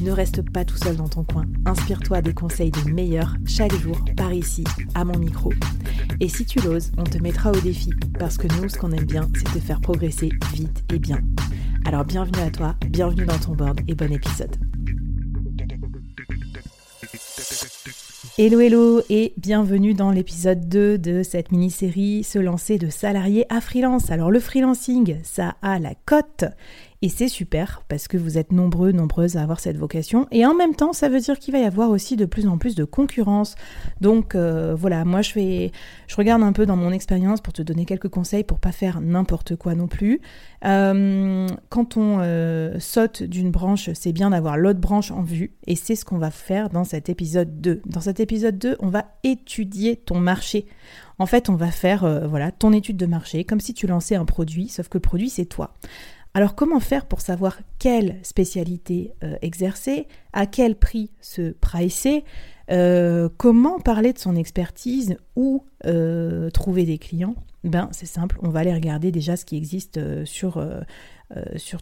Ne reste pas tout seul dans ton coin. Inspire-toi des conseils des meilleurs chaque jour par ici, à mon micro. Et si tu l'oses, on te mettra au défi parce que nous, ce qu'on aime bien, c'est te faire progresser vite et bien. Alors bienvenue à toi, bienvenue dans ton board et bon épisode. Hello hello et bienvenue dans l'épisode 2 de cette mini-série Se lancer de salarié à freelance. Alors le freelancing, ça a la cote et c'est super parce que vous êtes nombreux, nombreuses à avoir cette vocation. Et en même temps, ça veut dire qu'il va y avoir aussi de plus en plus de concurrence. Donc euh, voilà, moi je je regarde un peu dans mon expérience pour te donner quelques conseils pour pas faire n'importe quoi non plus. Euh, quand on euh, saute d'une branche, c'est bien d'avoir l'autre branche en vue. Et c'est ce qu'on va faire dans cet épisode 2. Dans cet épisode 2, on va étudier ton marché. En fait, on va faire voilà ton étude de marché, comme si tu lançais un produit, sauf que le produit c'est toi. Alors comment faire pour savoir quelle spécialité euh, exercer, à quel prix se pricer, euh, comment parler de son expertise ou euh, trouver des clients? Ben c'est simple, on va aller regarder déjà ce qui existe sur,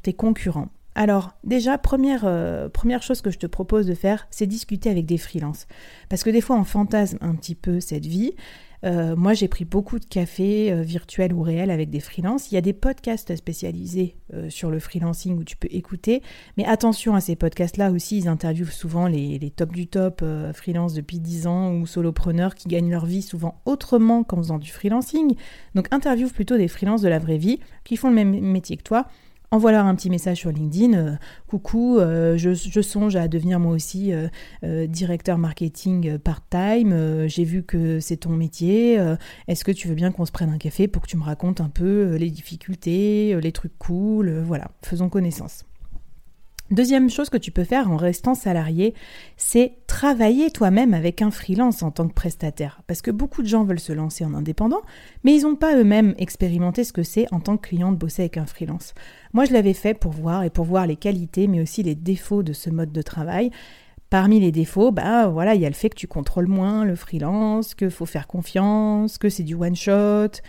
tes concurrents. Alors déjà, première, première chose que je te propose de faire, c'est discuter avec des freelances. Parce que des fois, on fantasme un petit peu cette vie. Euh, moi, j'ai pris beaucoup de cafés euh, virtuels ou réels avec des freelances. Il y a des podcasts spécialisés euh, sur le freelancing où tu peux écouter. Mais attention à ces podcasts-là aussi, ils interviewent souvent les, les top du top freelance depuis 10 ans ou solopreneurs qui gagnent leur vie souvent autrement qu'en faisant du freelancing. Donc, interviewe plutôt des freelances de la vraie vie qui font le même métier que toi envoie-leur un petit message sur LinkedIn. Euh, coucou, euh, je, songe à devenir moi aussi euh, directeur marketing part-time. J'ai vu que c'est ton métier. Est-ce que tu veux bien qu'on se prenne un café pour que tu me racontes un peu les difficultés, les trucs cool Voilà, faisons connaissance. Deuxième chose que tu peux faire en restant salarié, c'est travailler toi-même avec un freelance en tant que prestataire. Parce que beaucoup de gens veulent se lancer en indépendant, mais ils n'ont pas eux-mêmes expérimenté ce que c'est en tant que client de bosser avec un freelance. Moi, je l'avais fait pour voir et pour voir les qualités, mais aussi les défauts de ce mode de travail. Parmi les défauts, bah voilà, il y a le fait que tu contrôles moins le freelance, qu'il faut faire confiance, que c'est du one shot,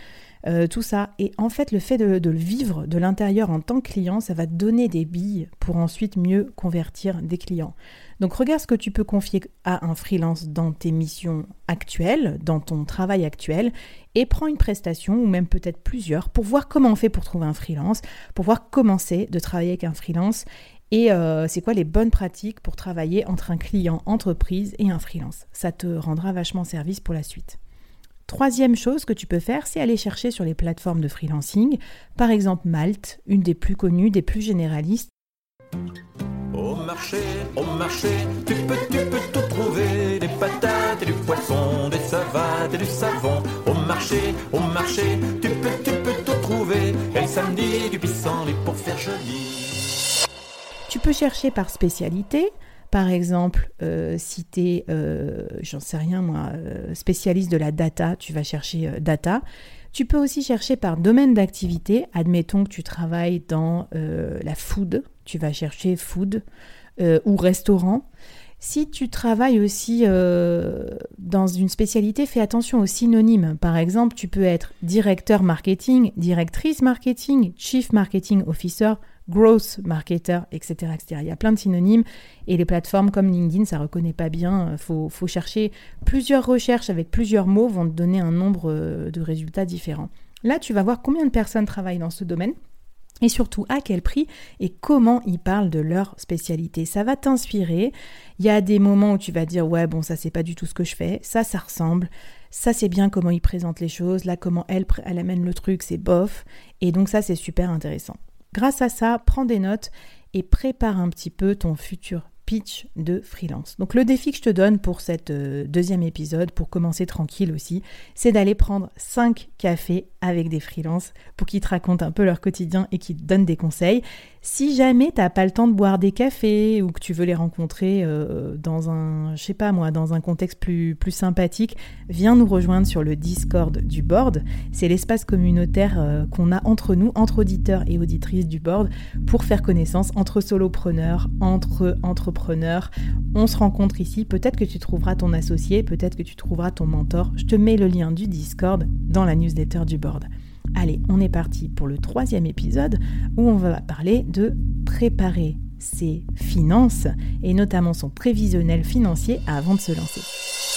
euh, tout ça. Et en fait, le fait de, le vivre de l'intérieur en tant que client, ça va te donner des billes pour ensuite mieux convertir des clients. Donc regarde ce que tu peux confier à un freelance dans tes missions actuelles, dans ton travail actuel, et prends une prestation, ou même peut-être plusieurs, pour voir comment on fait pour trouver un freelance, pour voir comment c'est de travailler avec un freelance, et euh, c'est quoi les bonnes pratiques pour travailler entre un client entreprise et un freelance. Ça te rendra vachement service pour la suite. Troisième chose que tu peux faire, c'est aller chercher sur les plateformes de freelancing, par exemple Malte, une des plus connues, des plus généralistes. Au marché, au marché, tu peux, tu peux tout trouver, des patates et du poisson, des savates et du savon. Au marché, au marché, tu peux, tu peux tout trouver, et le samedi du pissenlit pour faire joli. Tu peux chercher par spécialité, par exemple, euh, si tu es, euh, j'en sais rien moi, euh, spécialiste de la data, tu vas chercher data. Tu peux aussi chercher par domaine d'activité. Admettons que tu travailles dans la food, tu vas chercher food ou restaurant. Si tu travailles aussi dans une spécialité, fais attention aux synonymes. Par exemple, tu peux être directeur marketing, directrice marketing, chief marketing officer, growth marketer, etc.. Il y a plein de synonymes et les plateformes comme LinkedIn, ça ne reconnaît pas bien. Il faut, faut, chercher plusieurs recherches avec plusieurs mots vont te donner un nombre euh, de résultats différents. Là, tu vas voir combien de personnes travaillent dans ce domaine et surtout à quel prix et comment ils parlent de leur spécialité. Ça va t'inspirer. Il y a des moments où tu vas dire ouais bon ça c'est pas du tout ce que je fais, ça ça ressemble. ça c'est bien comment il présente les choses, là comment elle, elle amène le truc, c'est bof. Et donc ça c'est super intéressant. Grâce à ça, prends des notes et prépare un petit peu ton futur pitch de freelance. Donc le défi que je te donne pour cette euh, deuxième épisode, pour commencer tranquille aussi, c'est d'aller prendre 5 cafés avec des freelances pour qu'ils te racontent un peu leur quotidien et qu'ils te donnent des conseils. Si jamais tu n'as pas le temps de boire des cafés ou que tu veux les rencontrer euh, dans un, je sais pas moi, dans un contexte plus, plus sympathique, viens nous rejoindre sur le Discord du board. C'est l'espace communautaire euh, qu'on a entre nous, entre auditeurs et auditrices du board, pour faire connaissance entre solopreneurs, entre entrepreneurs. On se rencontre ici. Peut-être que tu trouveras ton associé, peut-être que tu trouveras ton mentor. Je te mets le lien du Discord dans la newsletter du board. Allez, on est parti pour le troisième épisode où on va parler de préparer ses finances et notamment son prévisionnel financier avant de se lancer.